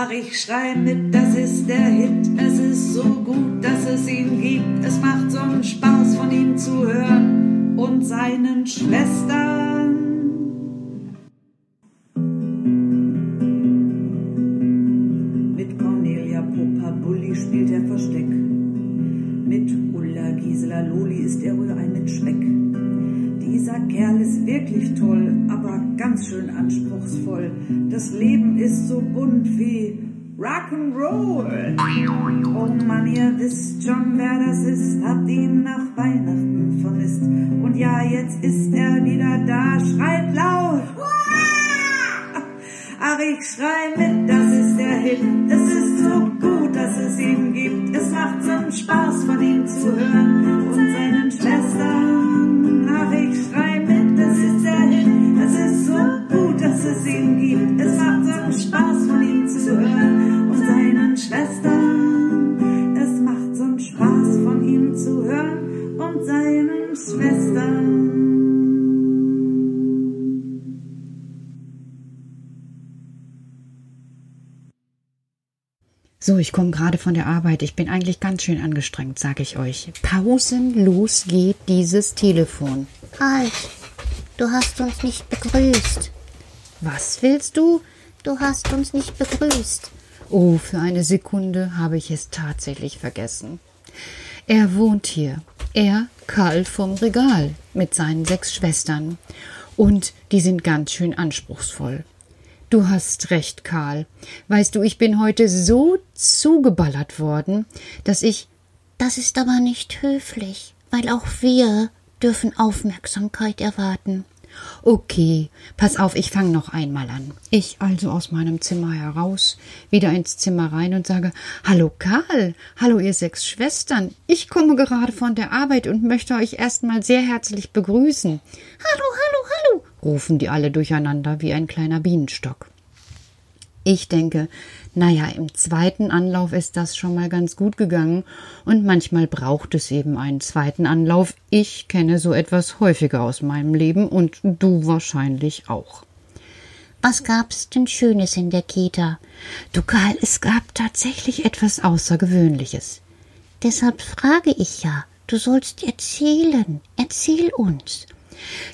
Ach, ich schrei mit, das ist der Hit. Es ist so gut, dass es ihn gibt. Es macht so einen Spaß, von ihm zu hören und seinen Schwestern. Dieser Kerl ist wirklich toll, aber ganz schön anspruchsvoll. Das Leben ist so bunt wie Rock'n'Roll. Oh Mann, ihr wisst schon, wer das ist, habt ihn nach Weihnachten vermisst. Und ja, jetzt ist er wieder da, schreit laut. Ach, ich schrei mit, das ist der Hit. Es So, ich komme gerade von der Arbeit. Ich bin eigentlich ganz schön angestrengt, sage ich euch. Pausenlos geht dieses Telefon. Halt, du hast uns nicht begrüßt. Was willst du? Du hast uns nicht begrüßt. Oh, für eine Sekunde habe ich es tatsächlich vergessen. Er wohnt hier. Er, Karl vom Regal, mit seinen sechs Schwestern. Und die sind ganz schön anspruchsvoll. Du hast recht, Karl. Weißt du, ich bin heute so zugeballert worden, dass ich. Das ist aber nicht höflich, weil auch wir dürfen Aufmerksamkeit erwarten. Okay, pass auf, ich fange noch einmal an. Ich also aus meinem Zimmer heraus, wieder ins Zimmer rein und sage Hallo Karl, hallo ihr sechs Schwestern. Ich komme gerade von der Arbeit und möchte euch erstmal sehr herzlich begrüßen. Hallo, hallo, rufen die alle durcheinander wie ein kleiner Bienenstock. Ich denke, naja, im zweiten Anlauf ist das schon mal ganz gut gegangen und manchmal braucht es eben einen zweiten Anlauf. Ich kenne so etwas häufiger aus meinem Leben und du wahrscheinlich auch. Was gab's denn Schönes in der Kita? Du Karl, es gab tatsächlich etwas Außergewöhnliches. Deshalb frage ich ja, du sollst erzählen. Erzähl uns.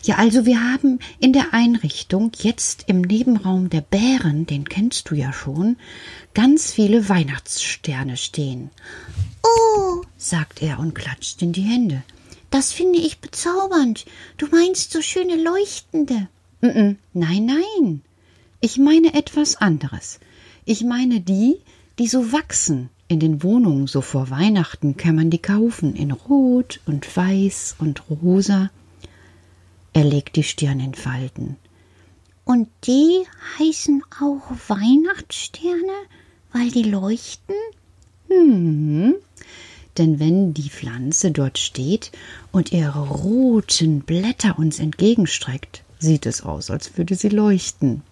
Ja, also wir haben in der Einrichtung jetzt im Nebenraum der Bären, den kennst du ja schon, ganz viele Weihnachtssterne stehen. Oh, sagt er und klatscht in die Hände. Das finde ich bezaubernd. Du meinst so schöne leuchtende. Nein, nein. Ich meine etwas anderes. Ich meine die, die so wachsen. In den Wohnungen so vor Weihnachten kann man die kaufen in Rot und Weiß und Rosa. Er legt die Stirn in Falten. Und die heißen auch Weihnachtssterne, weil die leuchten? Hm. Denn wenn die Pflanze dort steht und ihre roten Blätter uns entgegenstreckt, sieht es aus, als würde sie leuchten.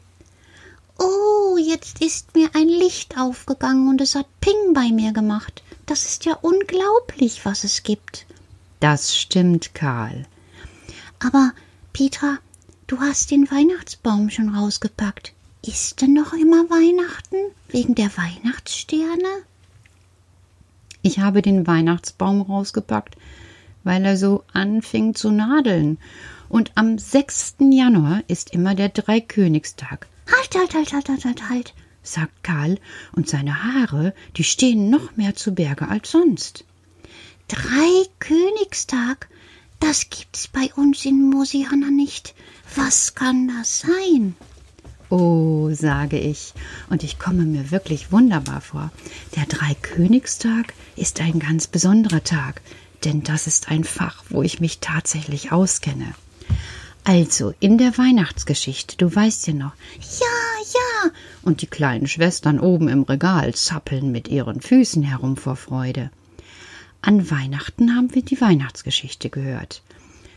Oh, jetzt ist mir ein Licht aufgegangen und es hat Ping bei mir gemacht. Das ist ja unglaublich, was es gibt. Das stimmt, Karl. Aber Petra, du hast den Weihnachtsbaum schon rausgepackt. Ist denn noch immer Weihnachten wegen der Weihnachtssterne? Ich habe den Weihnachtsbaum rausgepackt, weil er so anfing zu nadeln. Und am 6. Januar ist immer der Dreikönigstag. Halt, halt, halt, halt, halt, halt, halt, sagt Karl, und seine Haare, die stehen noch mehr zu Berge als sonst. Dreikönigstag? Das gibt's bei uns in Mosiana nicht. Was kann das sein? Oh, sage ich, und ich komme mir wirklich wunderbar vor. Der Dreikönigstag ist ein ganz besonderer Tag, denn das ist ein Fach, wo ich mich tatsächlich auskenne. Also, in der Weihnachtsgeschichte, du weißt ja noch. Ja, ja. Und die kleinen Schwestern oben im Regal zappeln mit ihren Füßen herum vor Freude. An Weihnachten haben wir die Weihnachtsgeschichte gehört.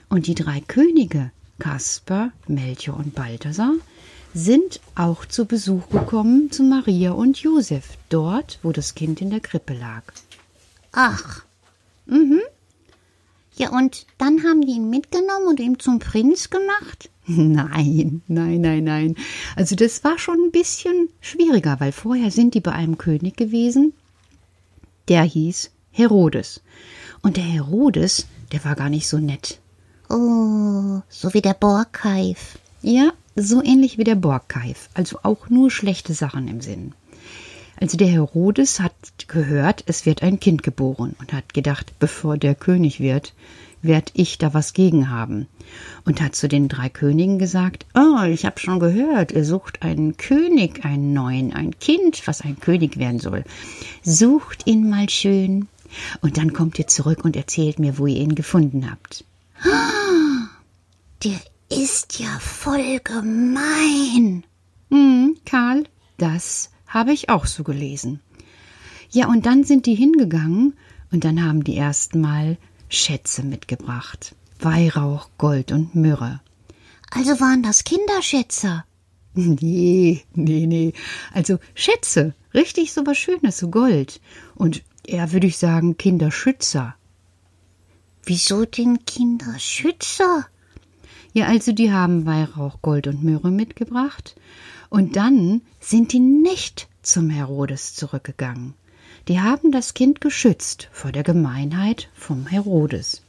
Und die drei Könige, Kaspar, Melchior und Balthasar, sind auch zu Besuch gekommen zu Maria und Josef, dort, wo das Kind in der Krippe lag. Ach. Mhm. Ja, und dann haben die ihn mitgenommen und ihn zum Prinz gemacht? Nein, nein, nein, nein. Also das war schon ein bisschen schwieriger, weil vorher sind die bei einem König gewesen, der hieß Herodes. Und der Herodes, der war gar nicht so nett. Oh, so wie der Borgkeif. Ja, so ähnlich wie der Borgkeif, also auch nur schlechte Sachen im Sinn. Also der Herodes hat gehört, es wird ein Kind geboren und hat gedacht, bevor der König wird, werd ich da was gegen haben. Und hat zu den drei Königen gesagt, oh, ich hab schon gehört, ihr sucht einen König, einen neuen, ein Kind, was ein König werden soll. Sucht ihn mal schön. Und dann kommt ihr zurück und erzählt mir, wo ihr ihn gefunden habt. Der ist ja voll gemein. Hm, Karl, das habe ich auch so gelesen. Ja, und dann sind die hingegangen und dann haben die erstmal Schätze mitgebracht. Weihrauch, Gold und Myrrhe. Also waren das Kinderschätze? Nee, nee, nee. Also Schätze, richtig so was Schönes, so Gold. Und eher würde ich sagen Kinderschützer. Wieso denn Kinderschützer? Ja, also die haben Weihrauch, Gold und Myrrhe mitgebracht. Und dann sind die nicht zum Herodes zurückgegangen. Die haben das Kind geschützt vor der Gemeinheit vom Herodes.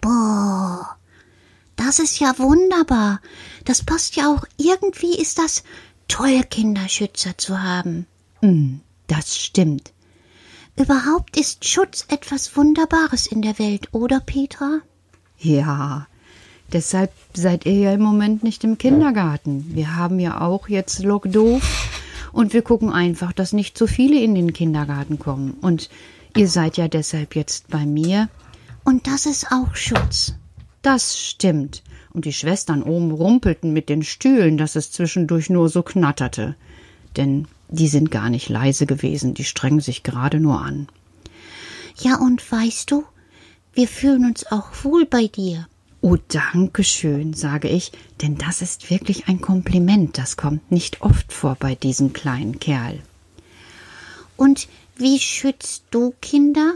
Boah, das ist ja wunderbar. Das passt ja auch. Irgendwie ist das toll, Kinderschützer zu haben. Mm, das stimmt. Überhaupt ist Schutz etwas Wunderbares in der Welt, oder Petra? Ja, deshalb seid ihr ja im Moment nicht im Kindergarten. Wir haben ja auch jetzt Lockdoof und wir gucken einfach, dass nicht so viele in den Kindergarten kommen. Und ihr seid ja deshalb jetzt bei mir. Und das ist auch Schutz. Das stimmt. Und die Schwestern oben rumpelten mit den Stühlen, dass es zwischendurch nur so knatterte. Denn die sind gar nicht leise gewesen, die strengen sich gerade nur an. Ja, und weißt du, wir fühlen uns auch wohl bei dir. Oh, danke schön, sage ich, denn das ist wirklich ein Kompliment, das kommt nicht oft vor bei diesem kleinen Kerl. Und wie schützt du Kinder?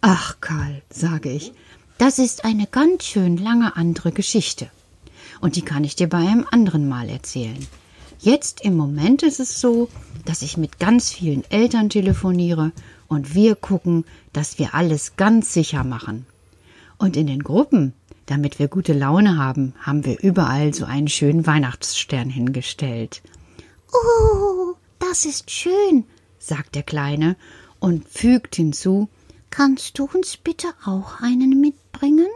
Ach, Karl, sage ich, das ist eine ganz schön lange andere Geschichte. Und die kann ich dir bei einem anderen Mal erzählen. Jetzt im Moment ist es so, dass ich mit ganz vielen Eltern telefoniere und wir gucken, dass wir alles ganz sicher machen. Und in den Gruppen, damit wir gute Laune haben, haben wir überall so einen schönen Weihnachtsstern hingestellt. Oh, das ist schön, sagt der Kleine und fügt hinzu, Kannst du uns bitte auch einen mitbringen?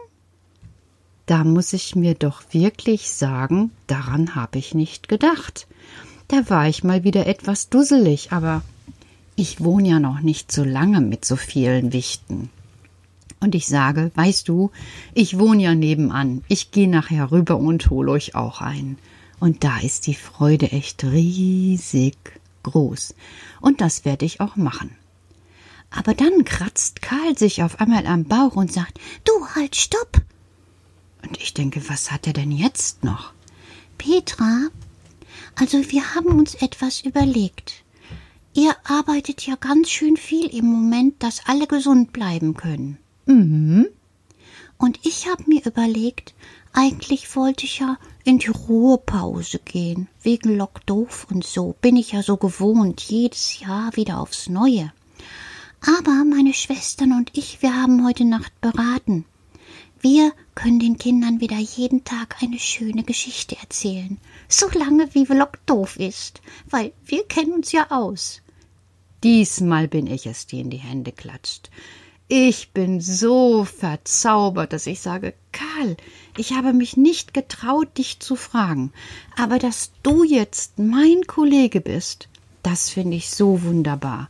Da muss ich mir doch wirklich sagen, daran habe ich nicht gedacht. Da war ich mal wieder etwas dusselig, aber ich wohne ja noch nicht so lange mit so vielen Wichten. Und ich sage, weißt du, ich wohne ja nebenan. Ich gehe nachher rüber und hol euch auch ein. Und da ist die Freude echt riesig groß. Und das werde ich auch machen. Aber dann kratzt Karl sich auf einmal am Bauch und sagt, Du halt, stopp! Und ich denke, was hat er denn jetzt noch? Petra, also wir haben uns etwas überlegt. Ihr arbeitet ja ganz schön viel im Moment, dass alle gesund bleiben können. Mhm. Und ich habe mir überlegt, eigentlich wollte ich ja in die Ruhepause gehen, wegen Lockdoof und so. Bin ich ja so gewohnt, jedes Jahr wieder aufs Neue. Aber meine Schwestern und ich, wir haben heute Nacht beraten. Wir können den Kindern wieder jeden Tag eine schöne Geschichte erzählen, solange wie Vlog doof ist, weil wir kennen uns ja aus. Diesmal bin ich es, die in die Hände klatscht. Ich bin so verzaubert, dass ich sage, Karl, ich habe mich nicht getraut, dich zu fragen, aber dass du jetzt mein Kollege bist, das finde ich so wunderbar.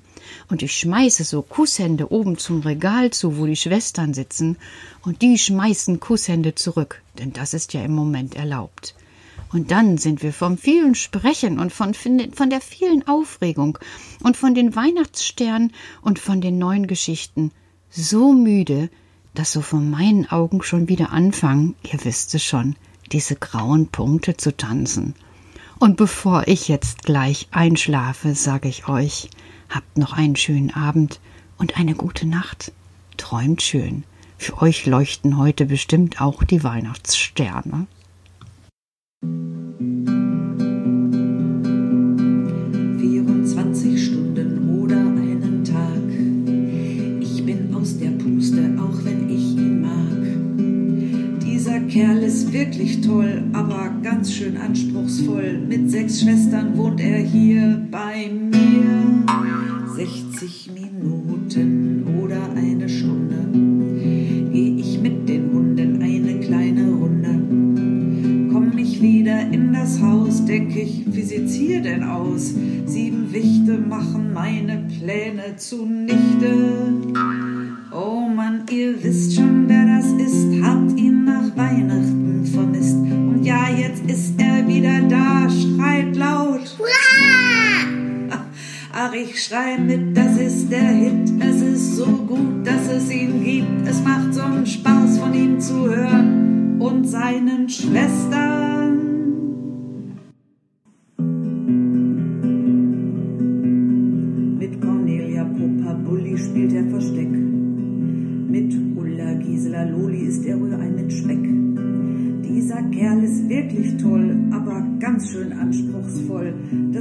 Und ich schmeiße so Kusshände oben zum Regal zu, wo die Schwestern sitzen, und die schmeißen Kusshände zurück, denn das ist ja im Moment erlaubt. Und dann sind wir vom vielen Sprechen und von, von der vielen Aufregung und von den Weihnachtssternen und von den neuen Geschichten so müde, dass so von meinen Augen schon wieder anfangen, ihr wisst es schon, diese grauen Punkte zu tanzen. Und bevor ich jetzt gleich einschlafe, sage ich euch, habt noch einen schönen Abend und eine gute Nacht. Träumt schön. Für euch leuchten heute bestimmt auch die Weihnachtssterne. 24 Stunden oder einen Tag. Ich bin aus der Puste, auch wenn ich ihn mag. Dieser Kerl ist wirklich toll, aber ganz schön anspruchsvoll. Mit sechs Schwestern wohnt er hier bei mir. Haus, denk ich, wie sieht's hier denn aus? Sieben Wichte machen meine Pläne zunichte. Oh Mann, ihr wisst schon, wer das ist, habt ihn nach Weihnachten vermisst. Und ja, jetzt ist er wieder da, schreit laut. Ach, ich schrei mit, das ist der Hit, es ist so gut, dass es ihn gibt. Es macht so einen Spaß von ihm zu hören und seinen Schwestern.